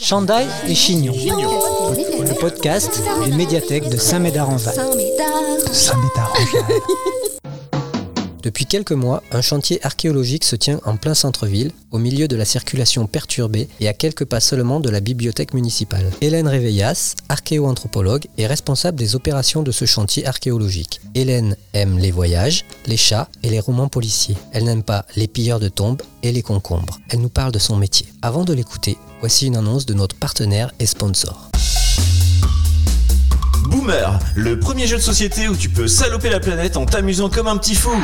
Chandail et Chignon, le podcast d'une médiathèque de Saint-Médard-en-Val. Depuis quelques mois, un chantier archéologique se tient en plein centre-ville, au milieu de la circulation perturbée et à quelques pas seulement de la bibliothèque municipale. Hélène Réveillas, archéo-anthropologue, est responsable des opérations de ce chantier archéologique. Hélène aime les voyages, les chats et les romans policiers. Elle n'aime pas les pilleurs de tombes et les concombres. Elle nous parle de son métier. Avant de l'écouter, voici une annonce de notre partenaire et sponsor. Boomer, le premier jeu de société où tu peux saloper la planète en t'amusant comme un petit fou.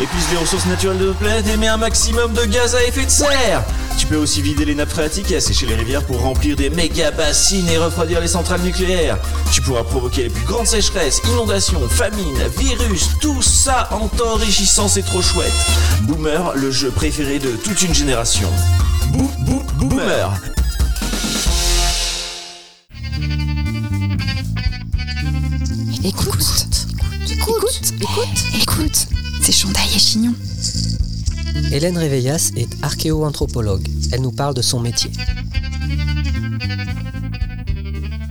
Épuise les ressources naturelles de notre planète et mets un maximum de gaz à effet de serre. Tu peux aussi vider les nappes phréatiques et assécher les rivières pour remplir des méga bassines et refroidir les centrales nucléaires. Tu pourras provoquer les plus grandes sécheresses, inondations, famines, virus, tout ça en t'enrichissant, c'est trop chouette. Boomer, le jeu préféré de toute une génération. Boo, boo, boomer. Écoute, écoute, écoute, écoute, c'est Chandail et Chignon. Hélène Réveillas est archéo-anthropologue. Elle nous parle de son métier.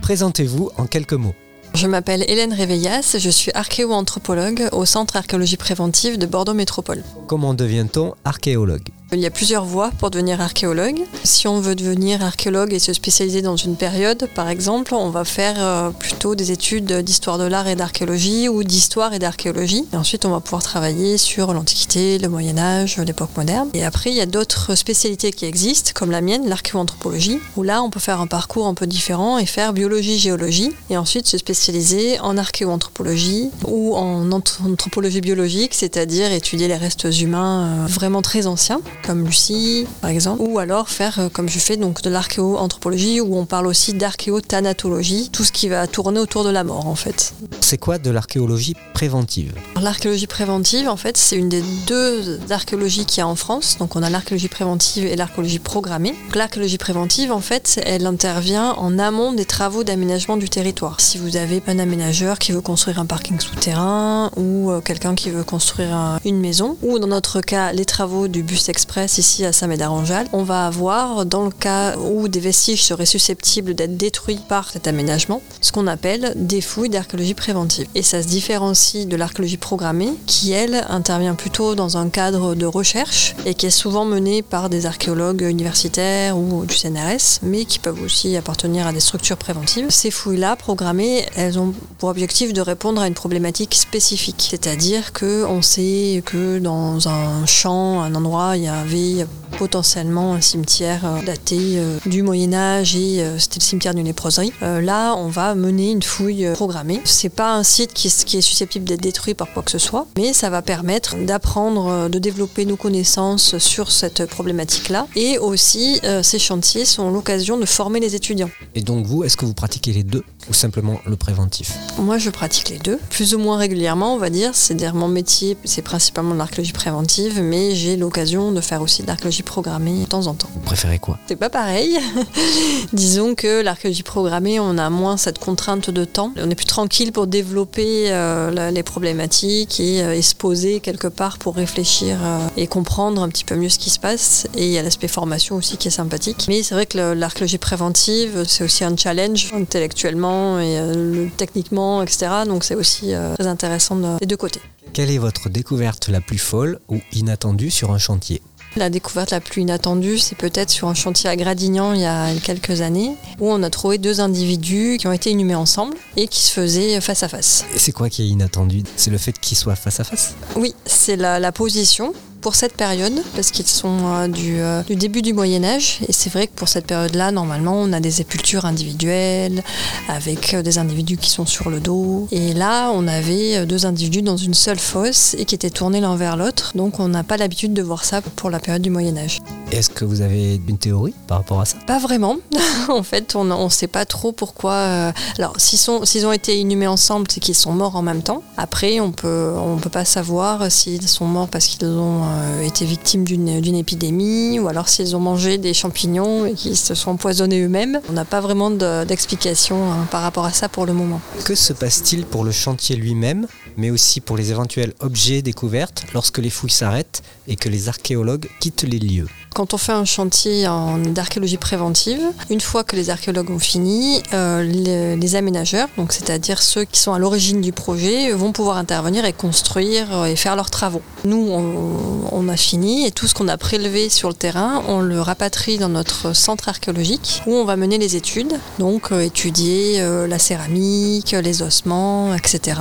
Présentez-vous en quelques mots. Je m'appelle Hélène Réveillas, je suis archéo-anthropologue au Centre archéologie préventive de Bordeaux Métropole. Comment devient-on archéologue? Il y a plusieurs voies pour devenir archéologue. Si on veut devenir archéologue et se spécialiser dans une période, par exemple, on va faire euh, plutôt des études d'histoire de l'art et d'archéologie ou d'histoire et d'archéologie. Ensuite, on va pouvoir travailler sur l'Antiquité, le Moyen Âge, l'époque moderne. Et après, il y a d'autres spécialités qui existent, comme la mienne, l'archéoanthropologie, où là, on peut faire un parcours un peu différent et faire biologie-géologie, et ensuite se spécialiser en archéoanthropologie ou en anth- anthropologie biologique, c'est-à-dire étudier les restes humains euh, vraiment très anciens, comme Lucie, par exemple, ou alors faire, euh, comme je fais, donc de l'archéoanthropologie, où on parle aussi d'archéothanatologie, tout ce qui va tourner autour de la mort, en fait. C'est quoi de l'archéologie préventive? L'archéologie préventive, en fait, c'est une des deux archéologies qu'il y a en France. Donc, on a l'archéologie préventive et l'archéologie programmée. L'archéologie préventive, en fait, elle intervient en amont des travaux d'aménagement du territoire. Si vous avez un aménageur qui veut construire un parking souterrain ou euh, quelqu'un qui veut construire un- une maison, ou dans notre cas, les travaux du bus express ici à Saint-Médard-en-Jalles, on va avoir, dans le cas où des vestiges seraient susceptibles d'être détruits par cet aménagement, ce qu'on appelle des fouilles d'archéologie préventive. Et ça se différencie de l'archéologie programmée, qui elle intervient plutôt dans un cadre de recherche et qui est souvent menée par des archéologues universitaires ou du CNRS, mais qui peuvent aussi appartenir à des structures préventives. Ces fouilles-là, programmées, elles ont pour objectif de répondre à une problématique spécifique. C'est-à-dire qu'on sait que dans un champ, un endroit, il y avait potentiellement un cimetière euh, daté euh, du Moyen Âge et euh, c'était le cimetière d'une léproserie. Là, on va mener une fouille programmée. C'est pas un site qui est, susceptible d'être détruit par quoi que ce soit, mais ça va permettre d'apprendre, de développer nos connaissances sur cette problématique-là. Et aussi, ces chantiers sont l'occasion de former les étudiants. Et donc vous, est-ce que vous pratiquez les deux ou simplement le préventif? Moi, je pratique les deux, plus ou moins régulièrement, on va dire. C'est-à-dire mon métier, c'est principalement de l'archéologie préventive, mais j'ai l'occasion de faire aussi de l'archéologie programmée de temps en temps. Vous préférez quoi? C'est pas pareil. Disons que l'archéologie programmée, on a moins cette contrainte de temps. On est plus tranquille pour développer euh, les problématiques et, euh, et se poser quelque part pour réfléchir euh, et comprendre un petit peu mieux ce qui se passe. Et il y a l'aspect formation aussi qui est sympathique. Mais c'est vrai que l'archéologie préventive, c'est aussi un challenge intellectuellement et euh, techniquement, etc. Donc c'est aussi euh, très intéressant de- des deux côtés. Quelle est votre découverte la plus folle ou inattendue sur un chantier? La découverte la plus inattendue, c'est peut-être sur un chantier à Gradignan il y a quelques années, où on a trouvé deux individus qui ont été inhumés ensemble et qui se faisaient face à face. Et c'est quoi qui est inattendu? C'est le fait qu'ils soient face à face? Oui, c'est la, la position pour cette période, parce qu'ils sont euh, du, euh, du début du Moyen Âge, et c'est vrai que pour cette période-là, normalement, on a des épultures individuelles, avec euh, des individus qui sont sur le dos, et là, on avait deux individus dans une seule fosse, et qui étaient tournés l'un vers l'autre, donc on n'a pas l'habitude de voir ça pour la période du Moyen Âge. Est-ce que vous avez une théorie par rapport à ça? Pas vraiment. en fait, on ne sait pas trop pourquoi. Alors, s'ils ont été inhumés ensemble, c'est qu'ils sont morts en même temps. Après, on peut, on peut pas savoir s'ils sont morts parce qu'ils ont été victimes d'une épidémie ou alors s'ils ont mangé des champignons et qu'ils se sont empoisonnés eux-mêmes. On n'a pas vraiment de- d'explication hein, par rapport à ça pour le moment. Que se passe-t-il pour le chantier lui-même, mais aussi pour les éventuels objets découverts lorsque les fouilles s'arrêtent et que les archéologues quittent les lieux? Quand on fait un chantier d'archéologie préventive, une fois que les archéologues ont fini, euh, les, les aménageurs, donc c'est-à-dire ceux qui sont à l'origine du projet, vont pouvoir intervenir et construire euh, et faire leurs travaux. Nous, on, a fini et tout ce qu'on a prélevé sur le terrain, on le rapatrie dans notre centre archéologique où on va mener les études, donc euh, étudier la céramique, les ossements, etc.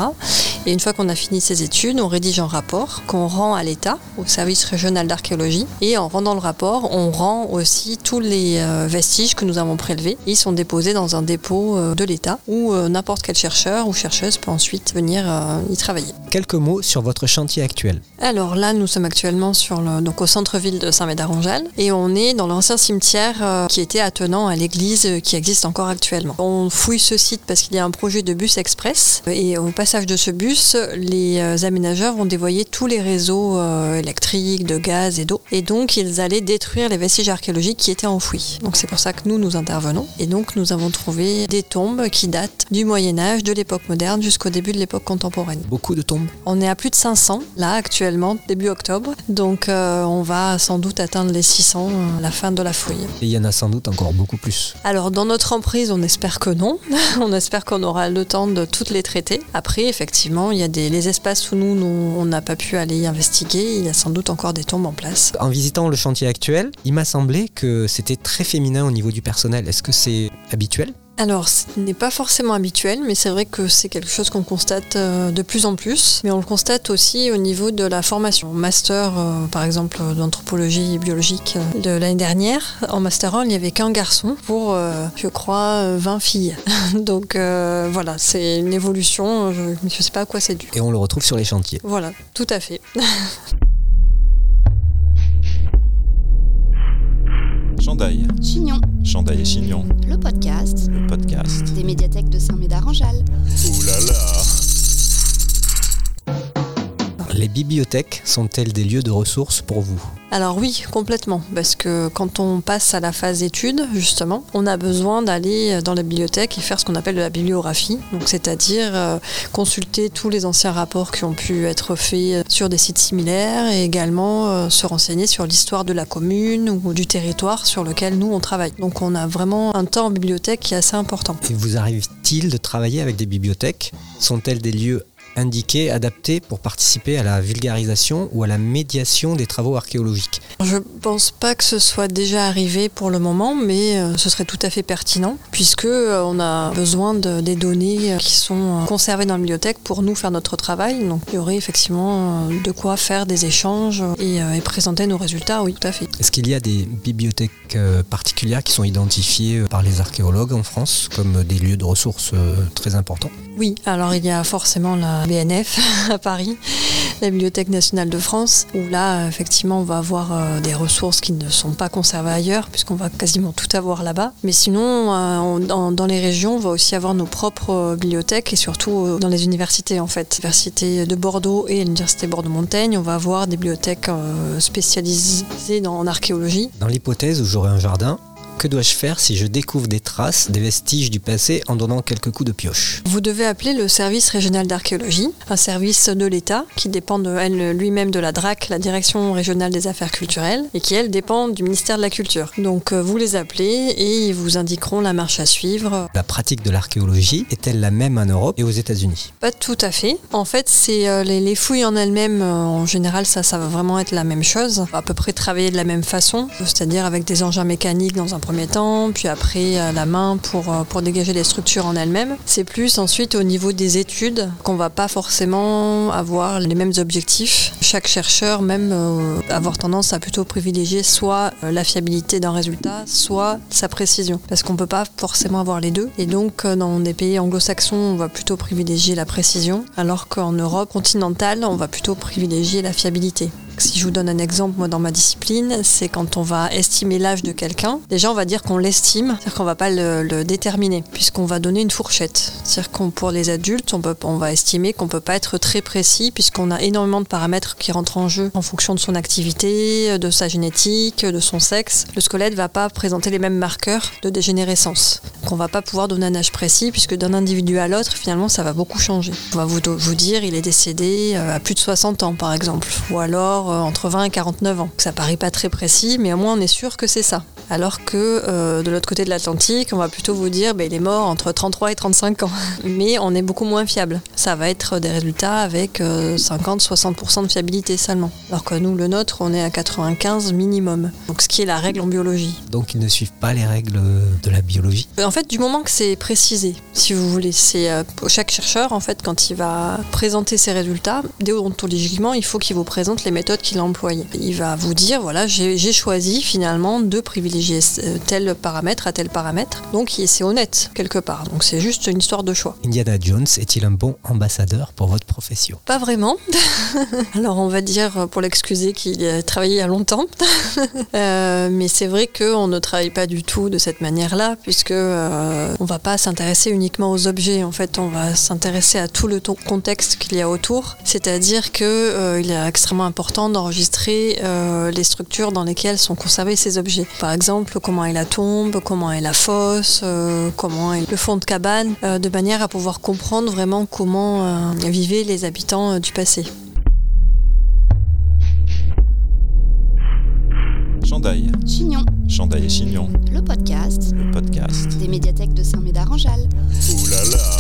Et une fois qu'on a fini ces études, on rédige un rapport qu'on rend à l'État, au service régional d'archéologie. Et en rendant le rapport, on rend aussi tous les euh, vestiges que nous avons prélevés. Ils sont déposés dans un dépôt euh, de l'État où euh, n'importe quel chercheur ou chercheuse peut ensuite venir y travailler. Quelques mots sur votre chantier actuel. Alors là, nous sommes actuellement sur le, donc au centre-ville de Saint-Médard-en-Jalles et on est dans l'ancien cimetière qui était attenant à l'église qui existe encore actuellement. On fouille ce site parce qu'il y a un projet de bus express et au passage de ce bus, les aménageurs vont dévoyer tous les réseaux électriques, de gaz et d'eau et donc ils allaient détruire les vestiges archéologiques qui étaient enfouis. Donc c'est pour ça que nous nous intervenons et donc nous avons trouvé des tombes qui datent du Moyen Âge, de l'époque moderne jusqu'au début de l'époque contemporaine. Beaucoup de tombes. On est à plus de 500 là actuellement, début octobre. Donc euh, on va sans doute atteindre les 600 à la fin de la fouille. Et il y en a sans doute encore beaucoup plus. Alors dans notre emprise, on espère que non. on espère qu'on aura le temps de toutes les traiter. Après, effectivement, il y a des les espaces où nous, nous, on n'a pas pu aller investiguer. Il y a sans doute encore des tombes en place. En visitant le chantier il m'a semblé que c'était très féminin au niveau du personnel. Est-ce que c'est habituel? Alors, ce n'est pas forcément habituel, mais c'est vrai que c'est quelque chose qu'on constate euh, de plus en plus. Mais on le constate aussi au niveau de la formation. Master, euh, par exemple, d'anthropologie biologique euh, de l'année dernière, en Master 1, il n'y avait qu'un garçon pour, je crois, euh, 20 filles. Donc euh, voilà, c'est une évolution. Je ne sais pas à quoi c'est dû. Et on le retrouve sur les chantiers. Voilà, tout à fait. Chandail, Chignon, Chandail et Chignon, le podcast. Le podcast. des médiathèques de Saint-Médard-en-Jalles. Ouh là là Les bibliothèques sont-elles des lieux de ressources pour vous? Alors oui, complètement, parce que quand on passe à la phase étude, justement, on a besoin d'aller dans la bibliothèque et faire ce qu'on appelle de la bibliographie, donc c'est-à-dire euh, consulter tous les anciens rapports qui ont pu être faits sur des sites similaires et également euh, se renseigner sur l'histoire de la commune ou du territoire sur lequel nous on travaille. Donc on a vraiment un temps en bibliothèque qui est assez important. Et vous arrive-t-il de travailler avec des bibliothèques? Sont-elles des lieux indiqués, adaptés pour participer à la vulgarisation ou à la médiation des travaux archéologiques Je pense pas que ce soit déjà arrivé pour le moment, mais euh, ce serait tout à fait pertinent puisque euh, on a besoin de- des données euh, qui sont conservées dans la bibliothèque pour nous faire notre travail. Donc il y aurait effectivement de quoi faire des échanges et, et présenter nos résultats. Oui, tout à fait. Est-ce qu'il y a des bibliothèques particulières qui sont identifiées par les archéologues en France comme des lieux de ressources très importants? Oui, alors il y a forcément la BNF à Paris, la Bibliothèque nationale de France, où là, effectivement, on va avoir euh, des ressources qui ne sont pas conservées ailleurs, puisqu'on va quasiment tout avoir là-bas. Mais sinon, euh, dans, les régions, on va aussi avoir nos propres euh, bibliothèques, et surtout dans les universités, en fait. L'Université de Bordeaux et l'Université Bordeaux-Montaigne, on va avoir des bibliothèques spécialisées en archéologie. Dans l'hypothèse où j'aurais un jardin, que dois-je faire si je découvre des traces, des vestiges du passé en donnant quelques coups de pioche? Vous devez appeler le service régional d'archéologie, un service de l'État qui dépend de elle lui-même de la DRAC, la Direction régionale des affaires culturelles, et qui elle dépend du ministère de la Culture. Donc euh, vous les appelez et ils vous indiqueront la marche à suivre. La pratique de l'archéologie est-elle la même en Europe et aux États-Unis? Pas tout à fait. En fait, c'est euh, les, les fouilles en elles-mêmes, euh, en général, ça, ça va vraiment être la même chose. À peu près travailler de la même façon, c'est-à-dire avec des engins mécaniques dans un premier temps, puis après à la main pour, euh, pour dégager les structures en elles-mêmes. C'est plus ensuite au niveau des études qu'on va pas forcément avoir les mêmes objectifs. Chaque chercheur même euh, avoir tendance à plutôt privilégier soit euh, la fiabilité d'un résultat, soit sa précision, parce qu'on peut pas forcément avoir les deux. Et donc euh, dans des pays anglo-saxons, on va plutôt privilégier la précision, alors qu'en Europe continentale, on va plutôt privilégier la fiabilité. Si je vous donne un exemple, moi dans ma discipline, c'est quand on va estimer l'âge de quelqu'un. Déjà, on va dire qu'on l'estime, c'est-à-dire qu'on va pas le, déterminer, puisqu'on va donner une fourchette. C'est-à-dire qu'on pour les adultes, on, peut, on va estimer qu'on peut pas être très précis, puisqu'on a énormément de paramètres qui rentrent en jeu en fonction de son activité, de sa génétique, de son sexe. Le squelette va pas présenter les mêmes marqueurs de dégénérescence. Donc on va pas pouvoir donner un âge précis puisque d'un individu à l'autre, finalement, ça va beaucoup changer. On va vous, vous dire il est décédé euh, à plus de 60 ans, par exemple, ou alors entre 20 et 49 ans. Ça paraît pas très précis, mais au moins on est sûr que c'est ça. Alors que euh, de l'autre côté de l'Atlantique, on va plutôt vous dire ben, il est mort entre 33 et 35 ans. Mais on est beaucoup moins fiable. Ça va être des résultats avec 50-60% de fiabilité seulement. Alors que nous, le nôtre, on est à 95 minimum. Donc ce qui est la règle en biologie. Donc ils ne suivent pas les règles de la biologie En fait, du moment que c'est précisé, si vous voulez, c'est chaque chercheur, en fait, quand il va présenter ses résultats, déontologiquement, il faut qu'il vous présente les méthodes qu'il a employées. Il va vous dire, voilà, j'ai choisi finalement de privilégier euh, tel paramètre à tel paramètre. Donc c'est honnête, quelque part. Donc c'est juste une histoire de choix. Indiana Jones est-il un bon ambassadeur pour votre profession? Pas vraiment. Alors on va dire, pour l'excuser, qu'il a travaillé il y a longtemps. Euh, mais c'est vrai qu'on ne travaille pas du tout de cette manière-là, puisque euh, on va pas s'intéresser uniquement aux objets. En fait, on va s'intéresser à tout le contexte qu'il y a autour. C'est-à-dire qu'il euh, est extrêmement important d'enregistrer euh, les structures dans lesquelles sont conservés ces objets. Par exemple, comment est la tombe, comment est la fosse, euh, comment est le fond de cabane, de manière à pouvoir comprendre vraiment comment vivaient les habitants du passé. Chandail. Chignon. Chandail et Chignon. Le podcast. Le podcast. Des médiathèques de Saint-Médard-en-Jalles. Ouh là là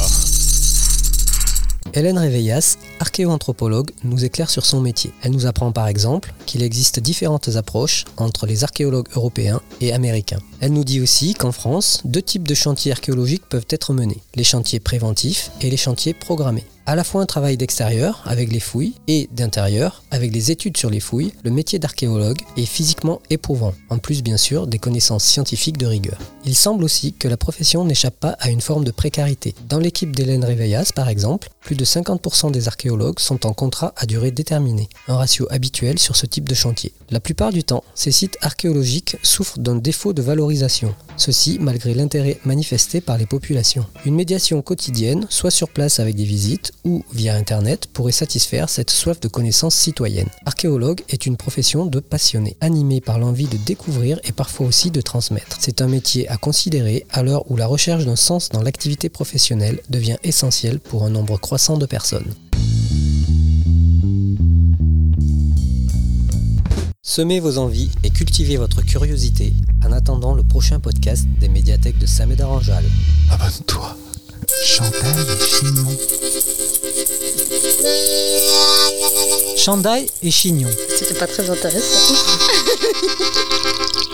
Hélène Réveillas, archéoanthropologue, nous éclaire sur son métier. Elle nous apprend par exemple qu'il existe différentes approches entre les archéologues européens et américains. Elle nous dit aussi qu'en France, deux types de chantiers archéologiques peuvent être menés, les chantiers préventifs et les chantiers programmés à la fois un travail d'extérieur avec les fouilles et d'intérieur avec les études sur les fouilles, le métier d'archéologue est physiquement éprouvant, en plus bien sûr des connaissances scientifiques de rigueur. Il semble aussi que la profession n'échappe pas à une forme de précarité. Dans l'équipe d'Hélène Réveillas par exemple, plus de 50% des archéologues sont en contrat à durée déterminée, un ratio habituel sur ce type de chantier. La plupart du temps, ces sites archéologiques souffrent d'un défaut de valorisation, ceci malgré l'intérêt manifesté par les populations. Une médiation quotidienne, soit sur place avec des visites ou via Internet, pourrait satisfaire cette soif de connaissances citoyennes. Archéologue est une profession de passionné, animée par l'envie de découvrir et parfois aussi de transmettre. C'est un métier à considérer à l'heure où la recherche d'un sens dans l'activité professionnelle devient essentielle pour un nombre croissant de personnes. Semez vos envies et cultivez votre curiosité en attendant le prochain podcast des médiathèques de Saint-Médard-en-Jalles. Abonne-toi. Chandail Chandail et Chignon. C'était pas très intéressant.